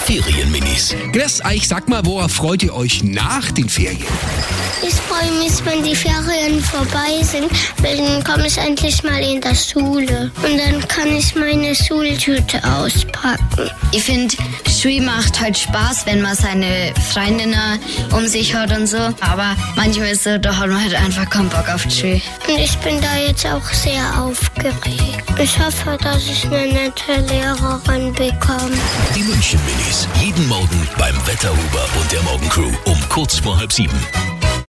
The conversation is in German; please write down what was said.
Ferienminis. Grüß euch, sag mal, worauf freut ihr euch nach den Ferien? Ich freue mich, wenn die Ferien vorbei sind, weil dann komme ich endlich mal in der Schule. Und dann kann ich meine Schultüte auspacken. Ich finde, Schule macht halt Spaß, wenn man seine Freundinnen um sich hat und so. Aber manchmal ist so, da hat man halt einfach keinen Bock auf die Schule. Und ich bin da jetzt auch sehr aufgeregt. Ich hoffe, dass ich eine nette Lehrerin bekomme. Die München Minis. Jeden Morgen beim Wetterhuber und der Morgencrew um kurz vor halb sieben.